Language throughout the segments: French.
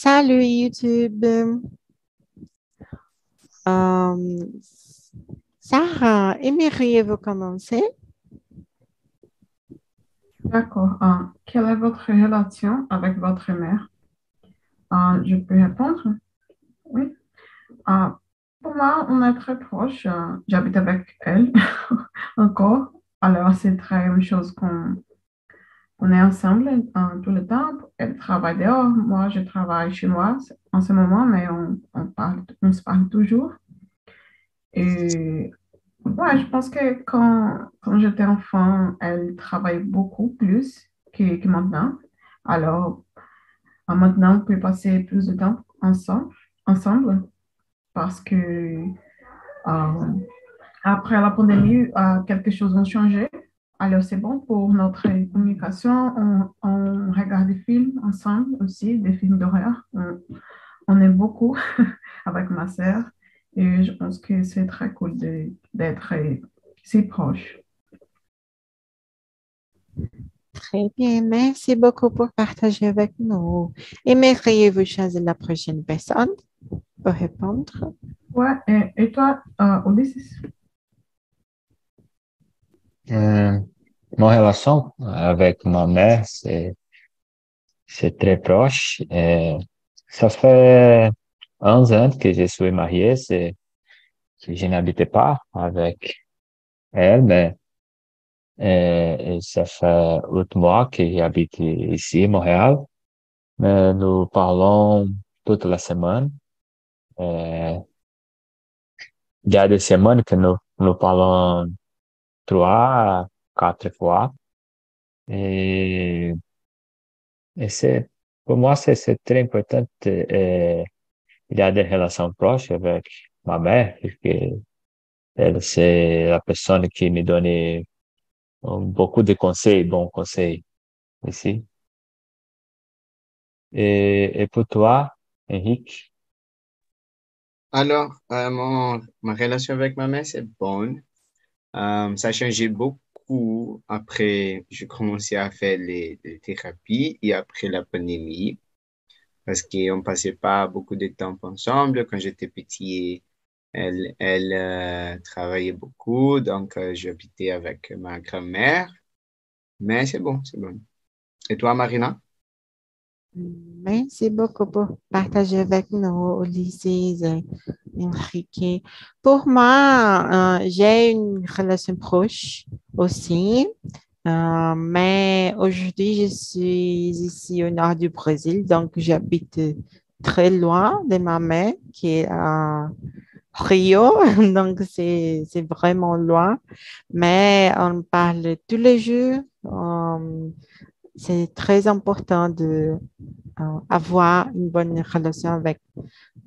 Salut YouTube. Euh, Sarah, aimeriez-vous commencer? D'accord. Euh, quelle est votre relation avec votre mère? Euh, je peux répondre? Oui. Pour moi, on est très proches. J'habite avec elle encore. Alors, c'est très une chose qu'on on est ensemble tout le temps. Elle travaille dehors, moi je travaille chez moi en ce moment, mais on, se parle toujours. Et ouais, je pense que quand, quand j'étais enfant, elle travaille beaucoup plus que, maintenant. Alors, maintenant, on peut passer plus de temps ensemble, ensemble parce que euh, après la pandémie, euh, quelque chose a changé. Alors, c'est bon pour notre communication. On, on regarde des films ensemble aussi, des films d'horreur. On, on aime beaucoup avec ma sœur. Et je pense que c'est très cool d'être si proche. Très bien, merci beaucoup pour partager avec nous. Aimeriez-vous choisir la prochaine personne pour répondre? Ouais, et, et toi, euh, Ulysses? Euh, mon relation avec ma mère, c'est, c'est très proche. Et ça fait 11 ans que je suis marié, c'est, que je n'habitais pas avec elle, mais euh, et ça fait huit mois que j'habite ici, Montréal. Mais nous parlons toute la semaine. Euh, il y a des semaines que nous, nous parlons trois à quatre fois. Et, et c'est, pour moi, c'est, c'est très important. euh, il y a des relations proches avec ma mère, puisque elle, c'est la personne qui me donne euh, beaucoup de conseils, bons conseils ici. Et, et pour toi, Henrique? Alors, euh, mon, ma relation avec ma mère, c'est bonne. Euh, ça a changé beaucoup après j'ai commencé à faire les, les thérapies et après la pandémie parce qu'on passait pas beaucoup de temps ensemble. Quand j'étais petit, elle, elle euh, travaillait beaucoup, donc euh, j'habitais avec ma grand-mère. Mais c'est bon, c'est bon. Et toi, Marina? Merci beaucoup pour partager avec nous, Ulysses, et Enrique. Pour moi, euh, j'ai une relation proche aussi, Euh, mais aujourd'hui, je suis ici au nord du Brésil, donc j'habite très loin de ma mère qui est à Rio, donc c'est vraiment loin, mais on parle tous les jours. Euh, c'est très important de euh, avoir une bonne relation avec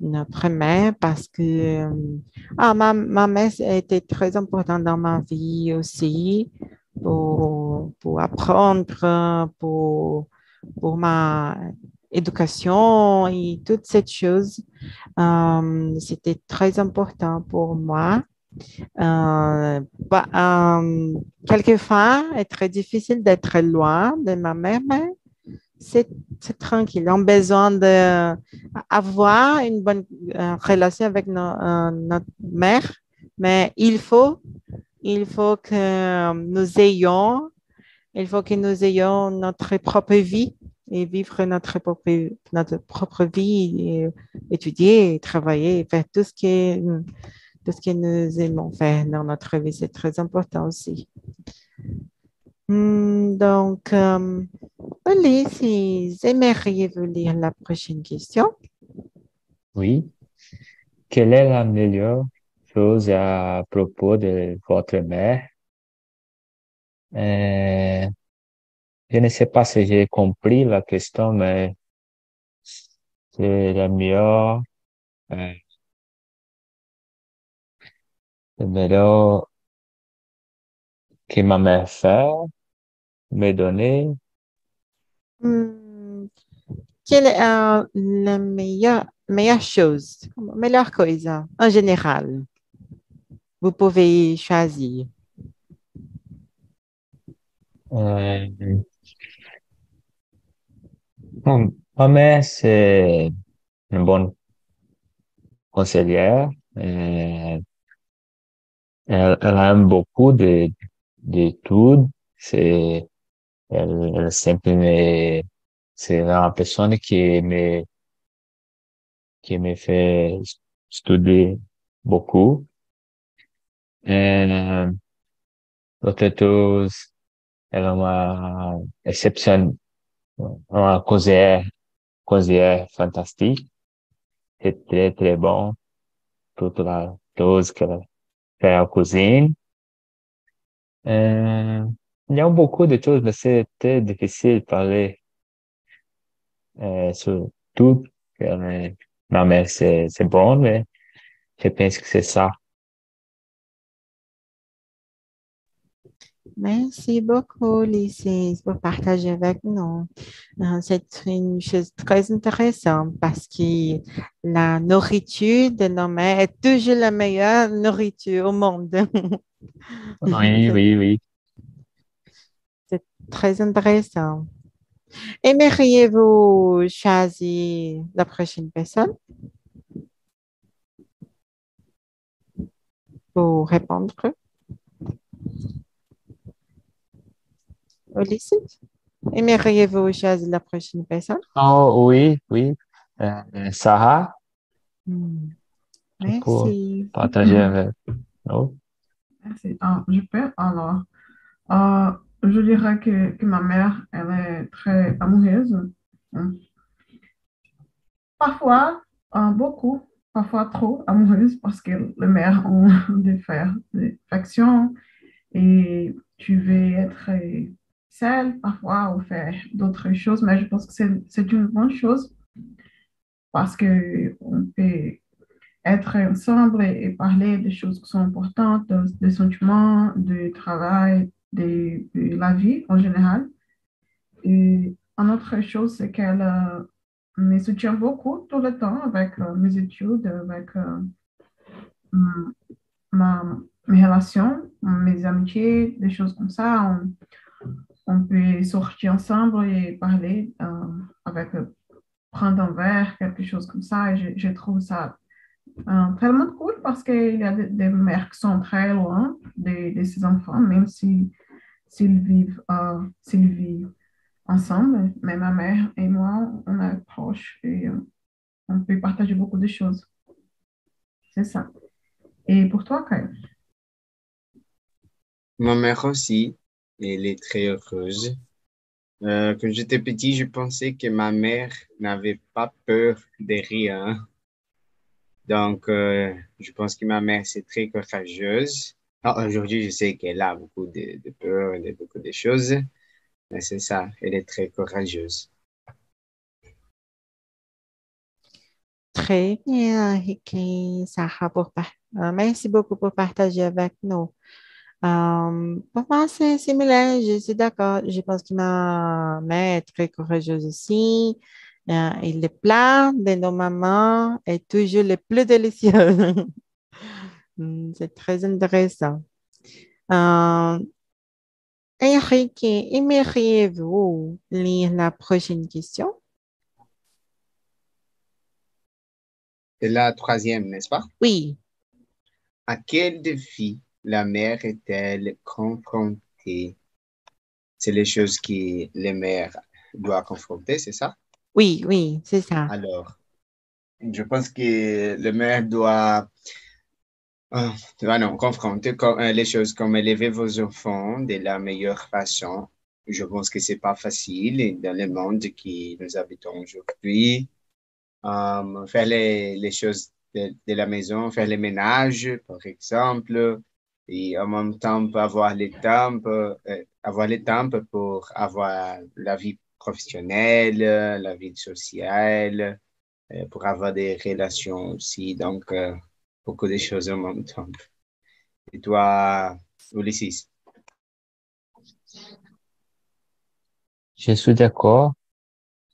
notre mère parce que euh, ah, ma, ma mère été très importante dans ma vie aussi pour, pour apprendre, pour, pour ma éducation et toutes ces choses. Euh, C'était très important pour moi. Euh, bah, euh, quelquefois, c'est très difficile d'être loin de ma mère, mais c'est tranquille. On a besoin d'avoir une bonne euh, relation avec no- euh, notre mère, mais il faut, il faut que nous ayons, il faut que nous ayons notre propre vie et vivre notre propre, notre propre vie, étudier, travailler, faire tout ce qui tout ce que nous aimons faire dans notre vie, c'est très important aussi. Hmm, Donc, euh, allez, si aimeriez-vous lire la prochaine question? Oui. Quelle est la meilleure chose à propos de votre mère? Euh, je ne sais pas si j'ai compris la question, mais c'est la meilleure, euh, meilleur que ma mère fait, me donner. Hmm, Quelle est euh, la meilleure, meilleure chose, meilleure coisa en général? Vous pouvez choisir. Euh, bon, ma mère, c'est une bonne conseillère. Elle, elle, aime beaucoup d'études. C'est, elle, elle sempre me, c'est la personne qui me, qui me fait studier beaucoup. Et, peut-être, elle est uma exception, uma conseillère, conseillère fantastique. C'est très, très bon. Toute la chose qu'elle cuisine. Euh, il y a beaucoup de choses, mais très difficile de parler euh, sur tout. Non, mais c'est bon, mais je pense que c'est ça. Merci beaucoup, Lycée, pour partager avec nous. Euh, c'est une chose très intéressante parce que la nourriture de nos mères est toujours la meilleure nourriture au monde. Oui, oui, oui. C'est très intéressant. Aimeriez-vous choisir la prochaine personne? Pour répondre? Ulysse, aimeriez-vous choisir la prochaine personne? Oh, oui, oui. Euh, Sarah? Hmm. Pour Merci. partager avec nous. Merci. Ah, je peux alors. euh, je dirais que, que ma mère, elle est très amoureuse. Hum. Parfois, euh, beaucoup, parfois trop amoureuse parce que les mères ont des factions et tu veux être seule parfois ou faire d'autres choses, mais je pense que c'est- une bonne chose parce que on peut être ensemble et, parler des choses qui sont importantes, de- des sentiments, du travail, de, la vie en général. Et une autre chose, c'est qu'elle euh, me soutient beaucoup tout le temps avec euh, mes études, avec euh, ma, mes relations, mes amitiés, des choses comme ça. On peut sortir ensemble et parler euh, avec, euh, prendre un verre, quelque chose comme ça. Et je, trouve ça euh, tellement cool parce qu'il y a des, mères qui sont très loin de, de ces enfants, même si s'ils vivent, euh, vivent ensemble. Mais ma mère et moi, on est proches et on peut partager beaucoup de choses. C'est ça. Et pour toi, Kyle? Ma mère aussi, elle est très heureuse. Euh, quand j'étais petit, je pensais que ma mère n'avait pas peur de rien. Donc, euh, je pense que ma mère, c'est très courageuse. Ah, Aujourd'hui, je sais qu'elle a beaucoup de, de peur, de beaucoup de choses, mais c'est ça, elle est très courageuse. Très bien, Ricky, Sarah, pour euh, merci beaucoup pour partager avec nous. Euh, pour moi, c'est similaire, je suis d'accord. Je pense que ma mère est très courageuse aussi. Euh, et le plat de nos mamans est toujours le plus délicieux. Hmm, C'est très intéressant. Euh, Enrique, aimeriez-vous lire la prochaine question? C'est la troisième, n'est-ce pas? Oui. À quel défi la mère est-elle confrontée? C'est les choses que les mères doivent confronter, c'est ça? Oui, oui, c'est ça. Alors, je pense que le maire doit, euh, doit non, confronter co- euh, les choses comme élever vos enfants de la meilleure façon. Je pense que c'est pas facile dans le monde que nous habitons aujourd'hui. Euh, faire les, les choses de, de la maison, faire les ménages, par exemple, et en même temps avoir le temps, euh, avoir le temps pour avoir la vie professionnelle, la vie sociale, euh, pour avoir des relations aussi. Donc, euh, beaucoup de choses en même temps. Et toi, Ulysses? Je suis d'accord.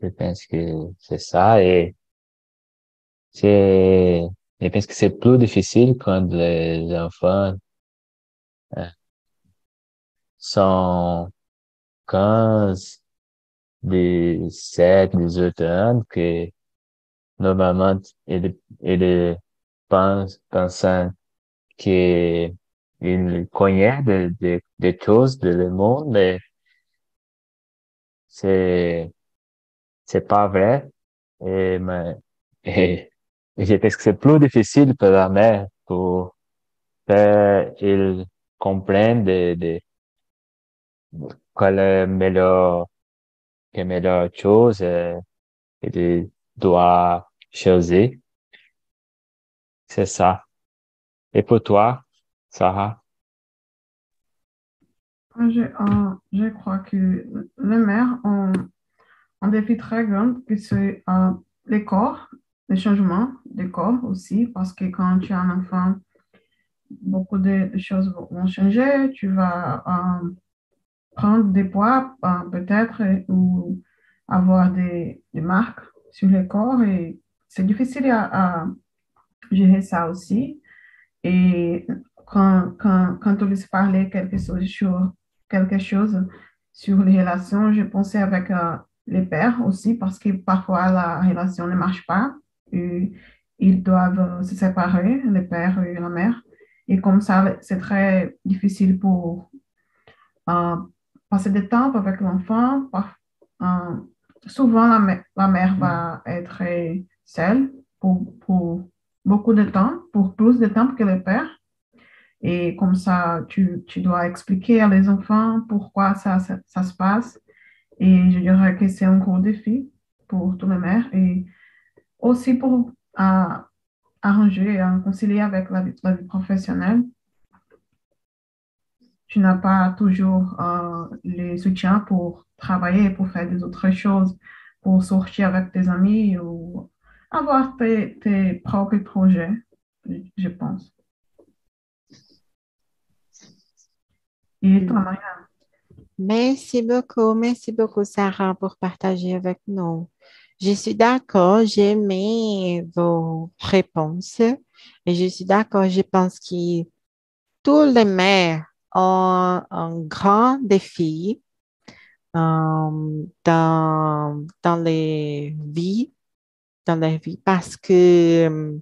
Je pense que c'est ça et c'est, je pense que c'est plus difficile quand les enfants euh, sont 15, 17, 18 ans que normalement, il, il pense, pensant qu'il connaît des de, de choses de le monde, mais c'est, c'est pas vrai. Et, mais, et, je pense que c'est plus difficile pour la mère pour faire, il comprenne de, de, quelle est meilleure, quelle meilleure chose et, et doit choisir. C'est ça. Et pour toi, Sarah? Je, euh, je crois que les mères ont un défi très grand, que c'est euh, les corps, les changements des corps aussi, parce que quand tu as un enfant, beaucoup de, choses vont changer. Tu vas euh, prendre des poids, peut-être, ou avoir des, marques sur le corps. Et c'est difficile à, gérer ça aussi. Et quand, quand, quand on laisse parler quelque chose sur, quelque chose sur les relations, je pensais avec euh, les pères aussi, parce que parfois la relation ne marche pas. Et ils doivent se séparer, le père et la mère. Et comme ça, c'est très difficile pour euh, passer du temps avec l'enfant. Euh, souvent, la, mère va être seule pour, beaucoup de temps, pour plus de temps que le père. Et comme ça, tu, dois expliquer à les enfants pourquoi ça, se passe. Et je dirais que c'est un gros défi pour toutes les mères et aussi pour euh, arranger, concilier avec la, la, vie professionnelle. Tu n'as pas toujours euh, les soutiens pour travailler, pour faire des autres choses, pour sortir avec tes amis ou avoir tes, tes propres projets, je pense. Et toi, Maria? Merci beaucoup, merci beaucoup, Sarah, pour partager avec nous. Je suis d'accord, j'ai aimé vos réponses et je suis d'accord, je pense que tous les mères ont un grand défi euh, dans, dans les vies, dans la vie parce que euh,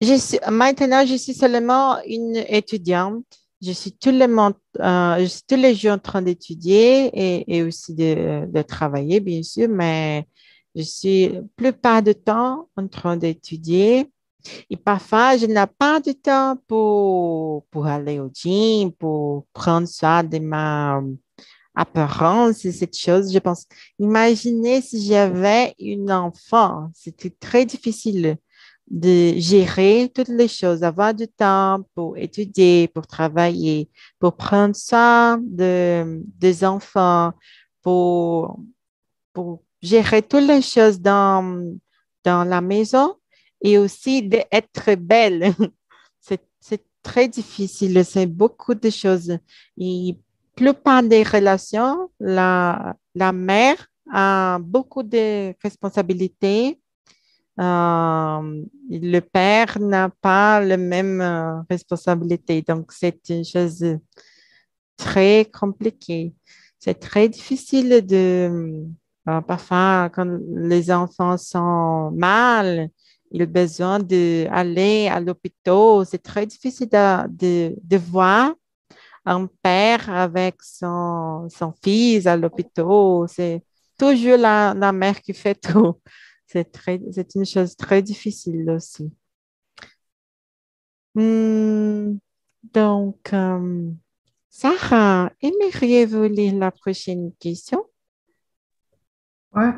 je suis, maintenant, je suis seulement une étudiante je suis tout le monde, euh, tous les jours en train d'étudier et, aussi de, travailler, bien sûr, mais je suis la plupart du temps en train d'étudier. Et parfois, je n'ai pas de temps pour, pour aller au gym, pour prendre soin de ma apparence et cette chose. Je pense, imaginez si j'avais une enfant, c'était très difficile de gérer toutes les choses, avoir du temps pour étudier, pour travailler, pour prendre soin de, des enfants, pour, pour gérer toutes les choses dans, dans la maison et aussi d'être belle. C'est très difficile, c'est beaucoup de choses. Et plupart des relations, la, la mère a beaucoup de responsabilités le père n'a pas la même euh, responsabilité. Donc, c'est une chose très compliquée. C'est très difficile de, euh, parfois, quand les enfants sont mal, ils ont besoin d'aller à l'hôpital. C'est très difficile de, de, voir un père avec son, son fils à l'hôpital. C'est toujours la mère qui fait tout. C'est une chose très difficile aussi. Hmm, donc, euh, Sarah, aimeriez-vous lire la prochaine question? Ouais.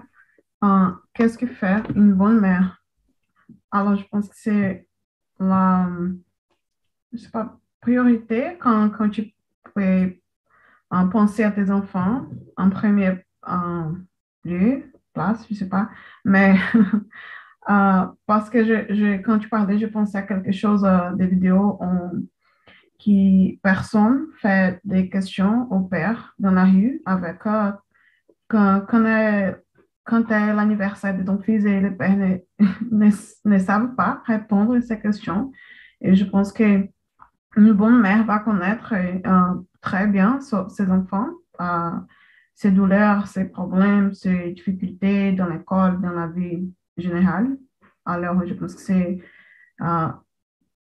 Euh, qu'est-ce que fait une bonne mère? Alors, je pense que c'est la, je pas, priorité quand, quand tu peux euh, penser à tes enfants en premier lieu place, je sais pas. Mais euh, parce que je, quand tu parlais, je pensais à quelque chose euh, des vidéos qui personne fait des questions au père dans la rue avec euh, quand, quand, est, quand est l'anniversaire de ton fils et le père ne, ne, ne savent pas répondre à ces questions. Et je pense que une bonne mère va connaître très bien ses enfants ses douleurs, ses problèmes, ses difficultés dans l'école, dans la vie général. Alors, je pense que c'est euh,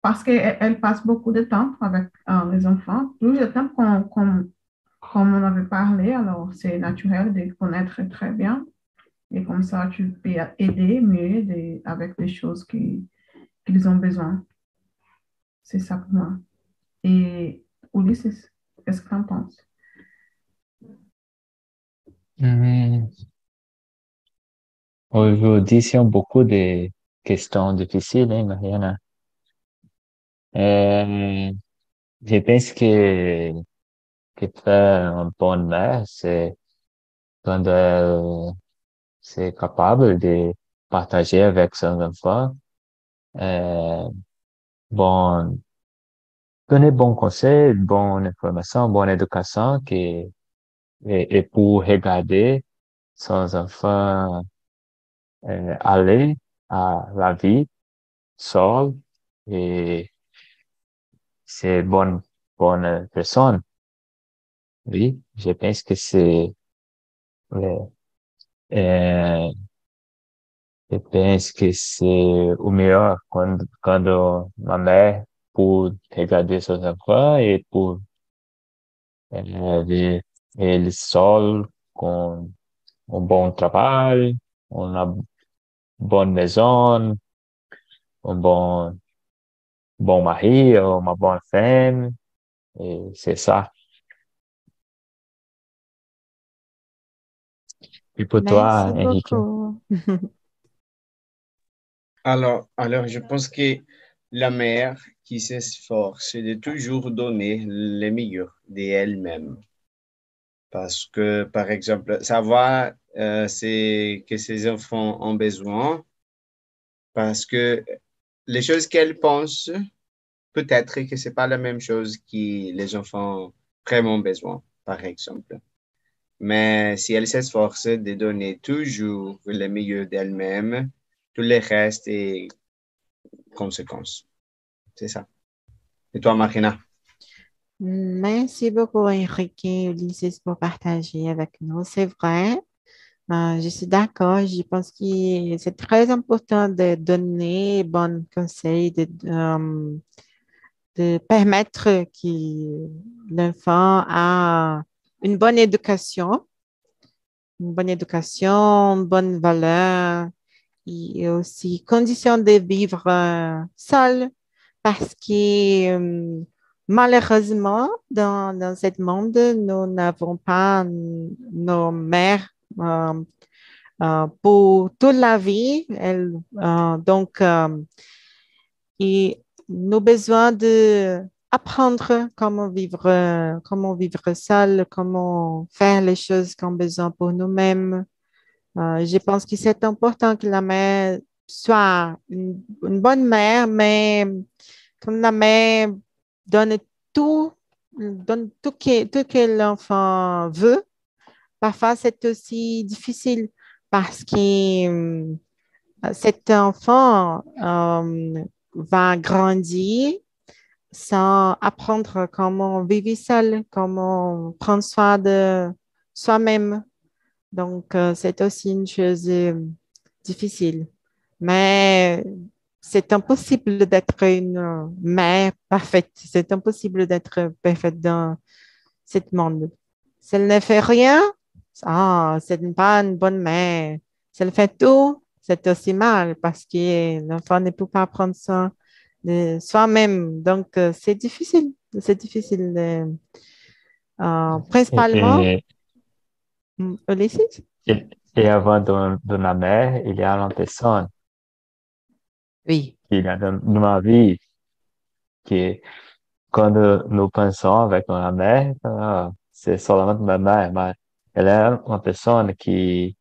parce qu'elle passe beaucoup de temps avec euh, les enfants, plus de temps comme on avait parlé, alors c'est naturel de connaître très bien. Et comme ça, tu peux aider mieux avec les choses qu'ils ont besoin. C'est ça pour moi. Et Ulysse, qu'est-ce que tu en penses? Hmm. Aujourd'hui, c'est beaucoup de questions difficiles, hein, Mariana. Euh, je pense que, que faire une bonne mère, c'est quand elle c'est capable de partager avec son enfant, euh, bon, donner bon conseil, bonne information, bonne éducation, qui, et, pour regarder son enfant euh, aller à la vie seul et c'est bonne bonne personne. Oui, je pense que c'est euh, je pense que c'est o meilleur quando quando ma mère pour regarder seus enfants et pour euh, ver eles solo com um bom trabalho, uma bonne maison, um bom bon mari, uma bonne femme, et c'est ça. Et pour toi, Enrique? alors, je pense que la mère qui s'efforce de toujours donner le meilleur d'elle-même. Parce que, par exemple, savoir euh, que ses enfants ont besoin, parce que les choses qu'elle pense, peut-être que c'est pas la même chose que les enfants ont vraiment besoin, par exemple. Mais si elle s'efforce de donner toujours le meilleur d'elle-même, tout le reste est conséquence. C'est ça. Et toi, Marina? Merci beaucoup, Enrique et Ulysses, pour partager avec nous. C'est vrai, euh, je suis d'accord. Je pense que c'est très important de donner bons conseils, de, euh, de permettre que l'enfant a une bonne éducation, une bonne éducation, une bonne valeur et aussi conditions de vivre euh, seul parce que malheureusement, dans, ce monde, nous n'avons pas nos mères euh, euh, pour toute la vie. Euh, donc, et nous avons besoin de apprendre comment vivre, comment vivre seul, comment faire les choses qu'on a besoin pour nous-mêmes. Je pense que c'est important que la mère soit une bonne mère, mais comme la mère donne tout, donne tout que, tout que l'enfant veut, parfois c'est aussi difficile parce que euh, cet enfant euh, va grandir sans apprendre comment vivre seul, comment prendre soin de soi-même. Donc, euh, c'est aussi une chose difficile. Mais c'est impossible d'être une mère parfaite. C'est impossible d'être parfaite dans ce monde. Si elle ne fait rien, ah, c'est pas une bonne mère. Si elle fait tout, c'est aussi mal parce que l'enfant ne peut pas prendre soin de soi-même. Donc, euh, c'est difficile. C'est difficile. De, euh, principalement, Et, Ulysses? et, et avant de, de la mère, il y a personne Oui. dans ma vie que quand nous pensons avec la mère, c'est seulement ma mère, mais elle est une personne qui,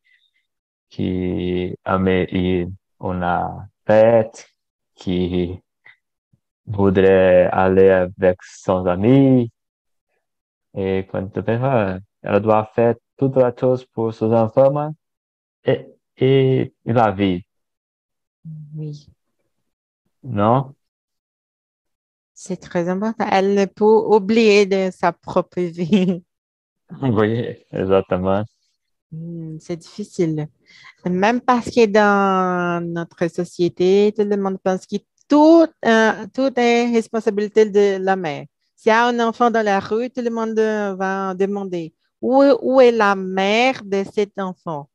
qui aime ir une fête, qui voudrait aller avec son ami. Et quand tu penses, elle doit faire toute la chose pour ses enfants, et, et la vie, Oui. Non? C'est très important. Elle ne peut oublier de sa propre vie. Oui, exactement. Hmm, c'est difficile. Même parce que dans notre société, tout le monde pense que tout, euh, tout est responsabilité de la mère. S'il y a un enfant dans la rue, tout le monde va demander où, où est la mère de cet enfant?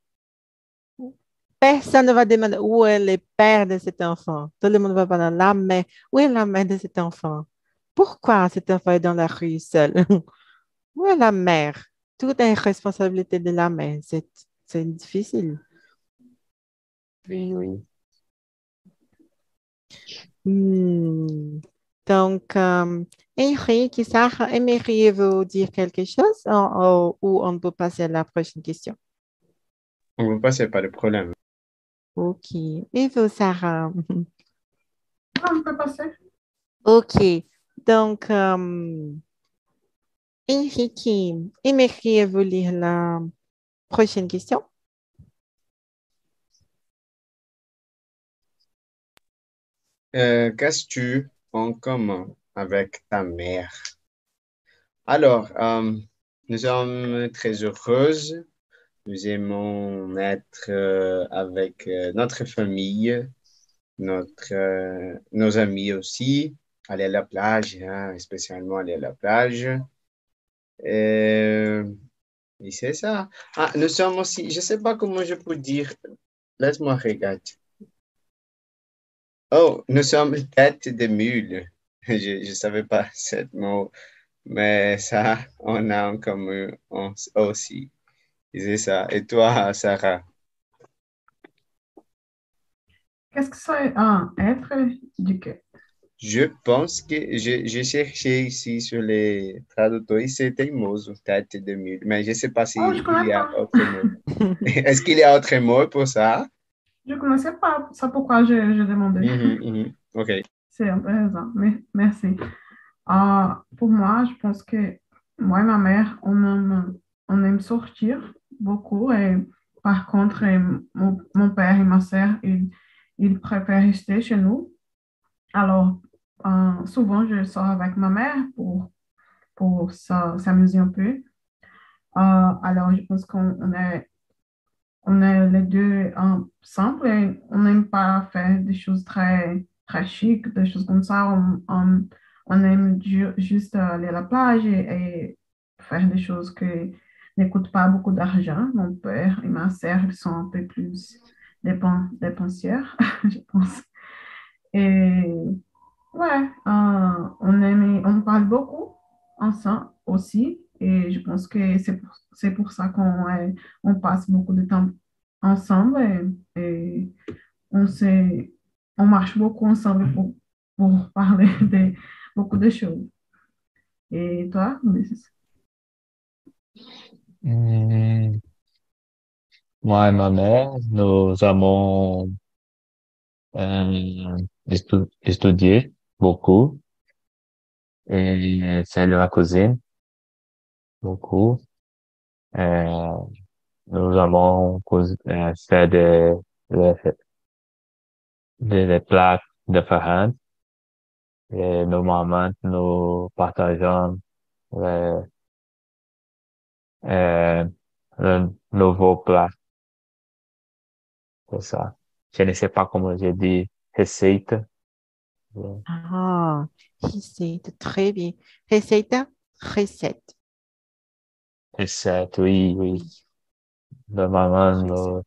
Personne ne va demander où est le père de cet enfant. Tout le monde va parler la mère. Où est la mère de cet enfant? Pourquoi cet enfant est dans la rue seul? où est la mère? Tout est responsabilité de la mère. C'est difficile. Oui, oui. Hmm. Donc, euh, Henrique, Sarah, aimeriez-vous dire quelque chose? Ou, ou on peut passer à la prochaine question? On peut passer, pas de problème. Ok. Et vous, Sarah? On peut passer. Ok. Donc, euh, Enrique, aimeriez-vous lire la prochaine question? Euh, Qu'as-tu en commun avec ta mère? Alors, euh, nous sommes très heureuses. Nous aimons être euh, avec euh, notre famille, notre, euh, nos amis aussi, aller à la plage, hein, spécialement aller à la plage. Et c'est ça. Ah, nous sommes aussi, je ne sais pas comment je peux dire, laisse-moi regarder. Oh, nous sommes tête de mule. Je ne savais pas ce mot, mais ça, on a en commun aussi. C'est ça. Et toi, Sarah? Qu'est-ce que c'est un être éduqué? Je pense que j'ai cherché ici sur les traducteurs, c'est teimoso, tête de mule, mais je ne sais pas s'il Oh, je connais y a pas. autre mot. Est-ce qu'il y a autre mot pour ça? Je ne connaissais pas, c'est pourquoi j'ai j'ai demandé. Mhm, mhm. OK. C'est intéressant. Merci. Euh, pour moi, je pense que moi et ma mère, on aime, on aime sortir beaucoup. Et par contre, et mon, père et ma sœur, ils, ils préfèrent rester chez nous. Alors, euh, souvent, je sors avec ma mère pour, pour s'a- s'amuser un peu. Euh, alors, je pense qu'on on est, on est les deux ensemble et on n'aime pas faire des choses très, chic, des choses comme ça. On, on, on aime ju- juste aller à la plage et, faire des choses qui ne pas beaucoup d'argent. Mon père et ma sœur, sont un peu plus dépen- dépensières, je pense. Et ouais, euh, on aime, on parle beaucoup ensemble aussi. Et je pense que c'est pour, pour ça qu'on on passe beaucoup de temps ensemble et, on on marche beaucoup ensemble pour, pour parler de beaucoup de choses. Et toi? Moi et ma mère, nous avons euh, étudié beaucoup. Et de la cuisine beaucoup. Euh, nous avons euh, fait des, des, des, des plats différents et normalement nous partageons les, euh, le nouveau plat. C'est ça. Je ne sais pas comment receita. Ah, recette, très bien. Receita, recette. Recette, oui, oui. Normalement, nous,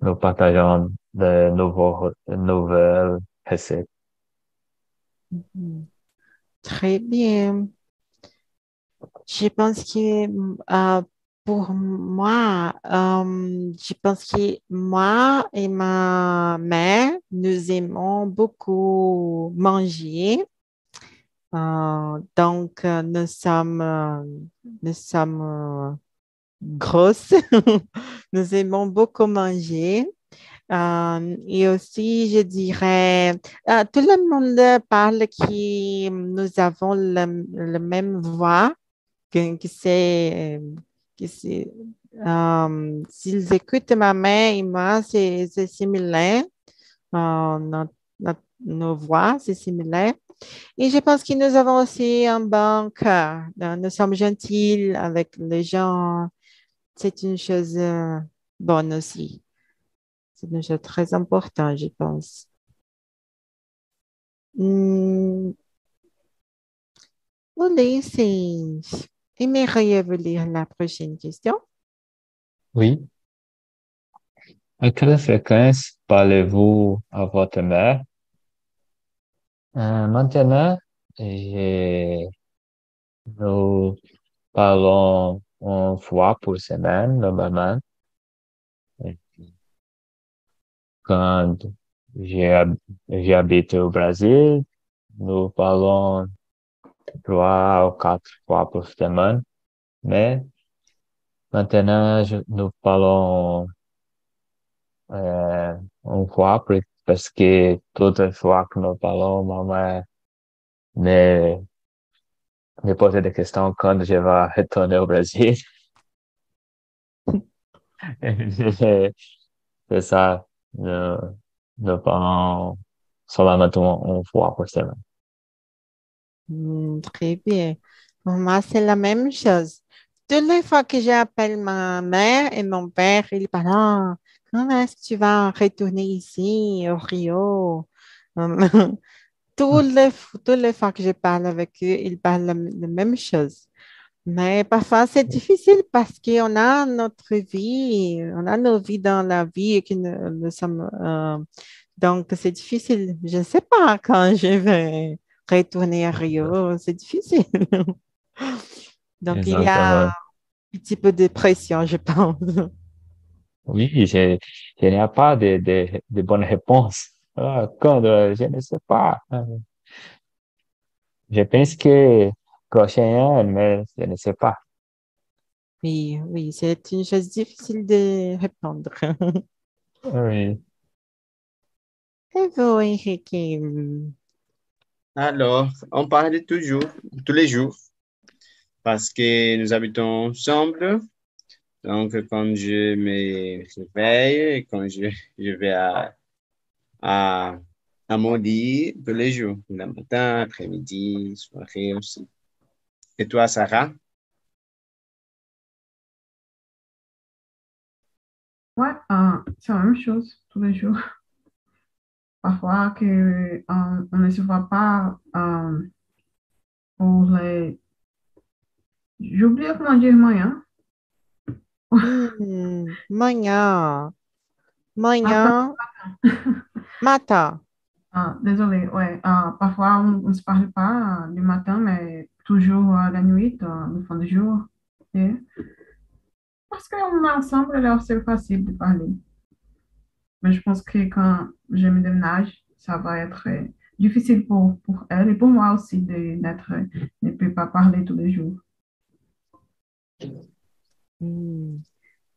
nous partageons de nouveaux, nouvelles recettes. Mhm. Très bien. Je pense que euh, pour moi, euh, je pense que moi et ma mère, nous aimons beaucoup manger. Euh, donc, nous sommes, nous sommes grosses. Nous aimons beaucoup manger. Et aussi, je dirais, tout le monde parle que nous avons le même voix, que, c'est, que c'est, euh, s'ils écoutent ma mère et moi, c'est similaire. Euh, nos voix, c'est similaire. Et je pense que nous avons aussi un bon cœur. Euh, Nous sommes gentils avec les gens. c'est une chose euh, bonne aussi. C'est une chose très importante, je pense. Hmm. Ulysses, aimeriez-vous lire la prochaine question? Oui. À quelle fréquence parlez-vous à votre mère? Euh, maintenant, j'ai- nous parlons une fois pour semaine, normalement. Quand j'habite au Brésil, nous parlons trois ou quatre fois par semaine. Mais maintenant, je- nous parlons euh, une fois pour- parce que toutes les fois que nous parlons, maman me, me pose des questions quand je vais retourner au Brésil. C'est ça, nous, nous parlons seulement une, une fois par semaine. Hmm, très bien. Pour moi, c'est la même chose. Toutes les fois que j'appelle ma mère et mon père, ils parlent, Ah, quand est-ce que tu vas retourner ici, au Rio? Hum, Toutes les, toutes les fois que je parle avec eux, ils parlent la, la même chose. Mais parfois, c'est difficile parce qu'on a notre vie, on a nos vies dans la vie et que nous, nous sommes, euh, donc c'est difficile. Je ne sais pas quand je vais retourner à Rio, c'est difficile. Donc, il y a un petit peu de pression, je pense. Oui, je, je n'ai pas de, de, de bonnes réponses. Ah, quand, euh, je ne sais pas. Je pense que prochain an, mais je ne sais pas. Oui, oui, c'est une chose difficile de répondre. Oui. Et vous, Enrique? Alors, on parle toujours, tous les jours, parce que nous habitons ensemble. Donc, quand je me réveille, quand je, je vais à, à, à mon lit tous les jours, le matin, après-midi, soirée aussi. Et toi, Sarah? Ouais, euh, c'est la même chose tous les jours. Parfois que euh, on ne se voit pas euh, pour les... J'oublie comment dire moyen. hum, manhã, manhã, matin. Ah, désolé, ouais. ah, parfois, on ne se parle pas du matin, mais toujours à la nuit, euh, le fin du jour. Et parce qu'on est ensemble, alors c'est facile de parler. Mais je pense que quand je me déménage, ça va être euh, difficile pour, pour elle et pour moi aussi de ne pas parler tous les jours. Hum,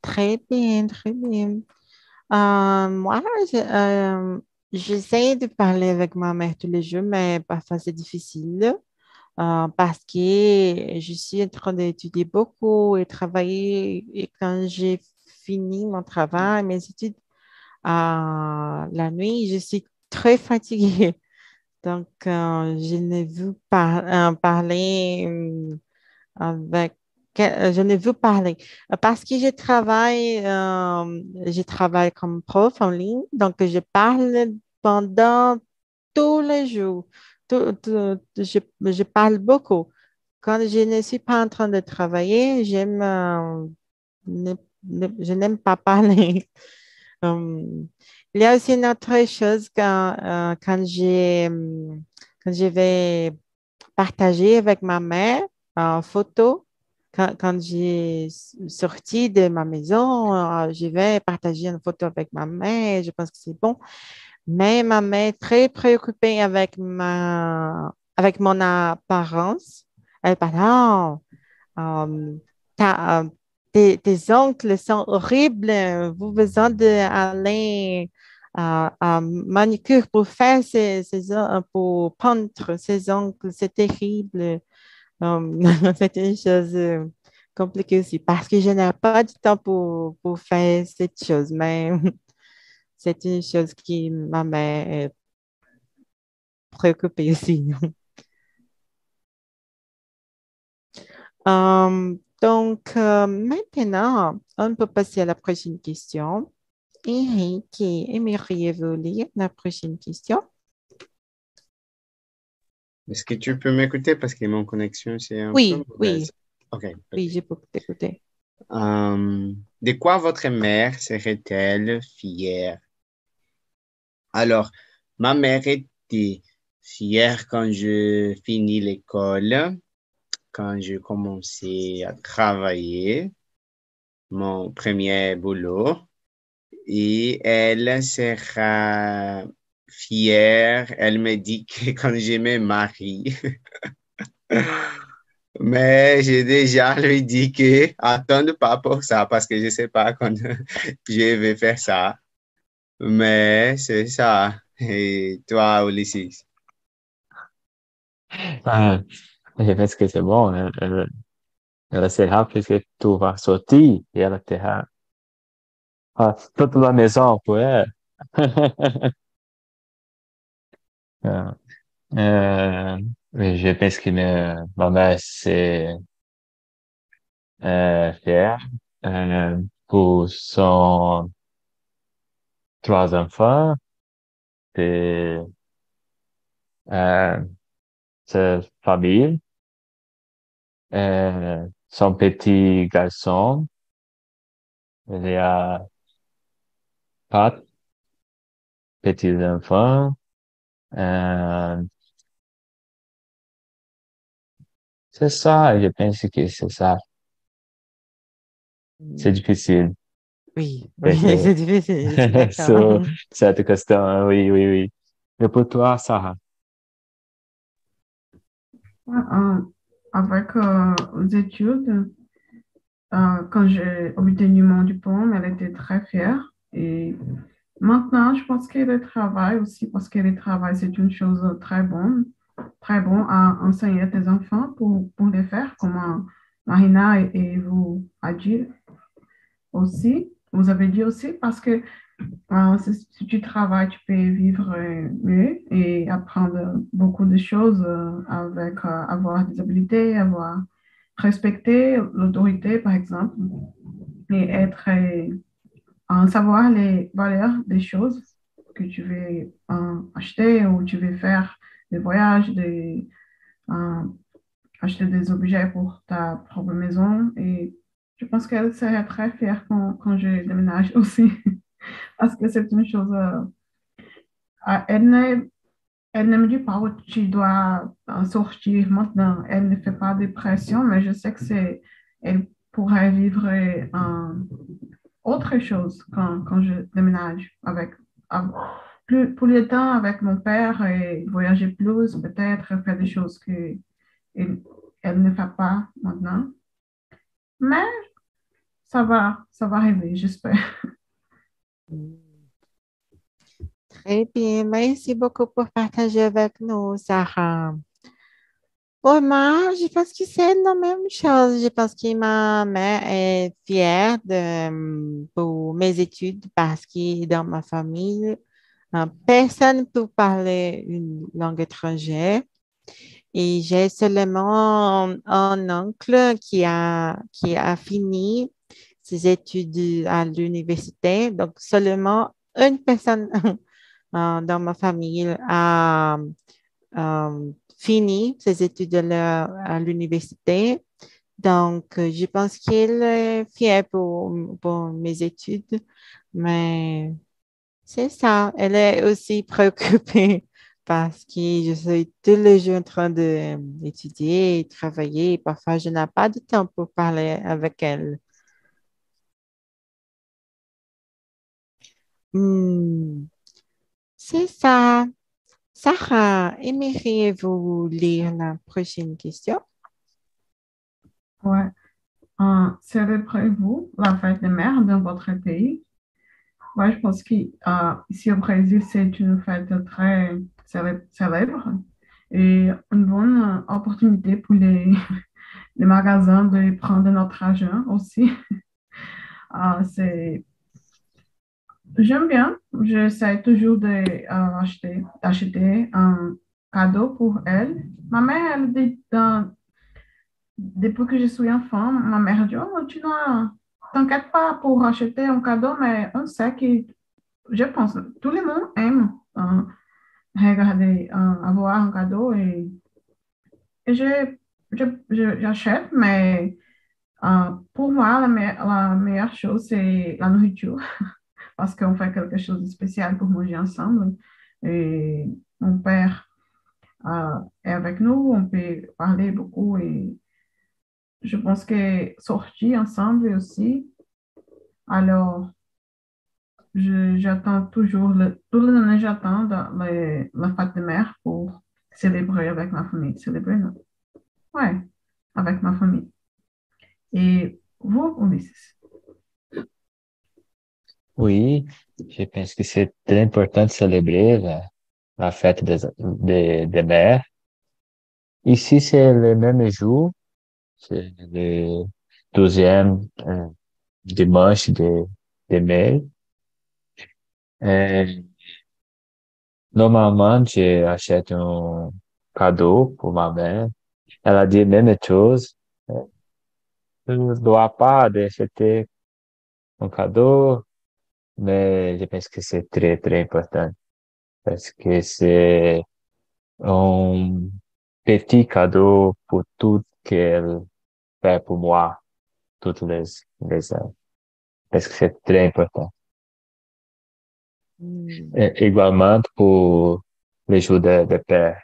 Très bien, très bien. Euh, moi, euh, j'essaie de parler avec ma mère tous les jours, mais parfois c'est difficile euh, parce que je suis en train d'étudier beaucoup et travailler. Et quand j'ai fini mon travail, mes études, la nuit, je suis très fatiguée. Donc, euh, je ne veux pas euh, parler euh, avec. Je ne veux parler parce que je travaille, je travaille comme prof en ligne, donc je parle pendant tous les jours. Je, parle beaucoup. Quand je ne suis pas en train de travailler, je n'aime pas parler. Hum, il y a aussi une autre chose quand, euh, quand j'ai, hum, quand je vais partager avec ma mère en photo. Quand, quand j'ai sorti de ma maison, euh, je vais partager une photo avec ma mère. Je pense que c'est bon. Mais ma mère est très préoccupée avec ma, avec mon apparence. Elle parle, Ah, euh, euh, tes, ongles sont horribles. Vous avez besoin d'aller à, à manicure pour faire ces, on- pour peindre ces ongles. C'est terrible. Euh, c'est une chose euh, compliquée aussi parce que je n'ai pas du temps pour, pour faire cette chose. Mais c'est une chose qui m'a préoccupée aussi. Euh, Donc, euh, maintenant, on peut passer à la prochaine question. Eric, aimeriez-vous lire la prochaine question? Est-ce que tu peux m'écouter parce que mon connexion, c'est un Oui, peu mauvaise? OK. Oui, je peux t'écouter. Euh, de quoi votre mère serait-elle fière? Alors, ma mère était fière quand je finis l'école, quand je commençais à travailler, mon premier boulot, et elle sera fière. Elle me dit que quand je me marie, mais j'ai déjà lui dit que attends pas pour ça parce que je sais pas quand je vais faire ça. Mais c'est ça. Et toi, Ulysses? Ah, je pense que c'est bon. Elle, elle, elle sera puisque tout va sortir et elle tera ah, toute la maison pour elle. Ah, euh, je pense que ma mère c'est euh, fière euh, pour son trois enfants et euh, sa famille, euh, son petit garçon, il y a quatre petits enfants. Euh, c'est ça, je pense que c'est ça. C'est difficile. Oui, oui, c'est difficile. Sur cette question, oui, oui, oui. Mais pour toi, Sarah, Euh, avec euh, les études, euh, quand j'ai obtenu mon diplôme, elle était très fière. Et maintenant, je pense que le travail aussi, parce que le travail, c'est une chose très bonne, très bon à enseigner à tes enfants pour, pour les faire, comme euh, Marina et, et vous a dit aussi, vous avez dit aussi, parce que euh, si, tu travailles, tu peux vivre euh, mieux et apprendre beaucoup de choses euh, avec euh, avoir des habiletés, avoir respecter l'autorité, par exemple, et être en savoir les valeurs des choses que tu veux acheter ou tu veux faire des voyages, des, acheter des objets pour ta propre maison. Et je pense qu'elle serait très fière quand, quand je déménage aussi, parce que c'est une chose. euh, elle, ne, elle ne me dit pas où tu dois euh, sortir maintenant. Elle ne fait pas de pression, mais je sais que c'est. Elle pourrait vivre euh, autre chose quand, quand je déménage avec. av- plus, plus de temps avec mon père et voyager plus, peut-être faire des choses que elle, elle ne fait pas maintenant. Mais ça va, ça va arriver, j'espère. Très bien, merci beaucoup pour partager avec nous, Sarah. Moi, je pense que c'est la même chose. Je pense que ma mère est fière de, pour mes études parce que dans ma famille, euh, personne ne peut parler une langue étrangère. Et j'ai seulement un oncle qui a, qui a fini ses études à l'université. Donc, seulement une personne euh, dans ma famille a euh, fini ses études à l'université. Donc, je pense qu'il est fier pour, pour mes études, mais c'est ça. Elle est aussi préoccupée parce que je suis tous les jours en train d'étudier travailler. Parfois, je n'ai pas de temps pour parler avec elle. Hmm, c'est ça. Sarah, aimeriez-vous lire la prochaine question? Ouais. Euh, Célébrez-vous la fête des mères dans votre pays? Ouais, je pense qu'ici au Brésil, c'est une fête très célèbre et une bonne euh, opportunité pour les, les magasins de prendre notre argent aussi. Euh, c'est, j'aime bien, j'essaie toujours d'acheter d'acheter un cadeau pour elle. Ma mère, elle dit depuis que je suis enfant, ma mère dit, oh, tu n'as, t'inquiète pas pour acheter un cadeau, mais on sait que, je pense, tout le monde aime euh, regarder, euh, avoir un cadeau et, et je, je, j'achète, mais euh, pour moi, la meilleure chose, c'est la nourriture, parce qu'on fait quelque chose de spécial pour manger ensemble. Mon père est avec nous, on peut parler beaucoup et je pense que sortir ensemble aussi. Alors, j'attends toujours, le, toute l'année, j'attends la, fête de mère pour célébrer avec ma famille. Célébrer, non? Ouais, avec ma famille. Et vous, Ulisses? Oui, je pense que c'est très important de célébrer la, la fête des, des, des mères. Ici, c'est le même jour, c'est le deuxième euh, dimanche de, de mai. Et normalement, j'achète un cadeau pour ma mère. Elle a dit même chose. Je ne dois pas d'acheter un cadeau, mais je pense que c'est très, très important parce que c'est un petit cadeau pour tout qu'elle fait pour moi toutes les, les heures. Parce que c'est très important. Hmm. Et également pour les jours de, de père.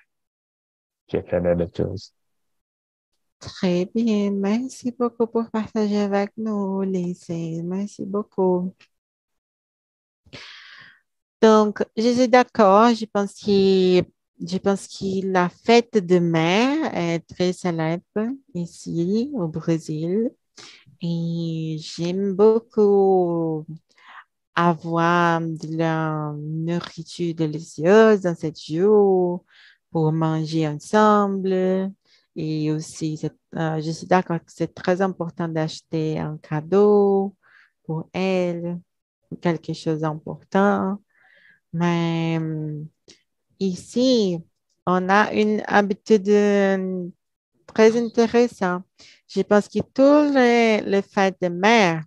J'ai fait la même chose. Très bien. Merci beaucoup pour partager avec nous, Lise. Merci beaucoup. Donc, je suis d'accord. Je pense que, je pense que la fête de mer est très célèbre ici au Brésil. Et j'aime beaucoup avoir de la nourriture délicieuse dans cette jour pour manger ensemble. Et aussi, euh, je suis d'accord que c'est très important d'acheter un cadeau pour elle, quelque chose d'important. Mais euh, ici, on a une habitude euh, très intéressante. Je pense que tous les, les fêtes de mer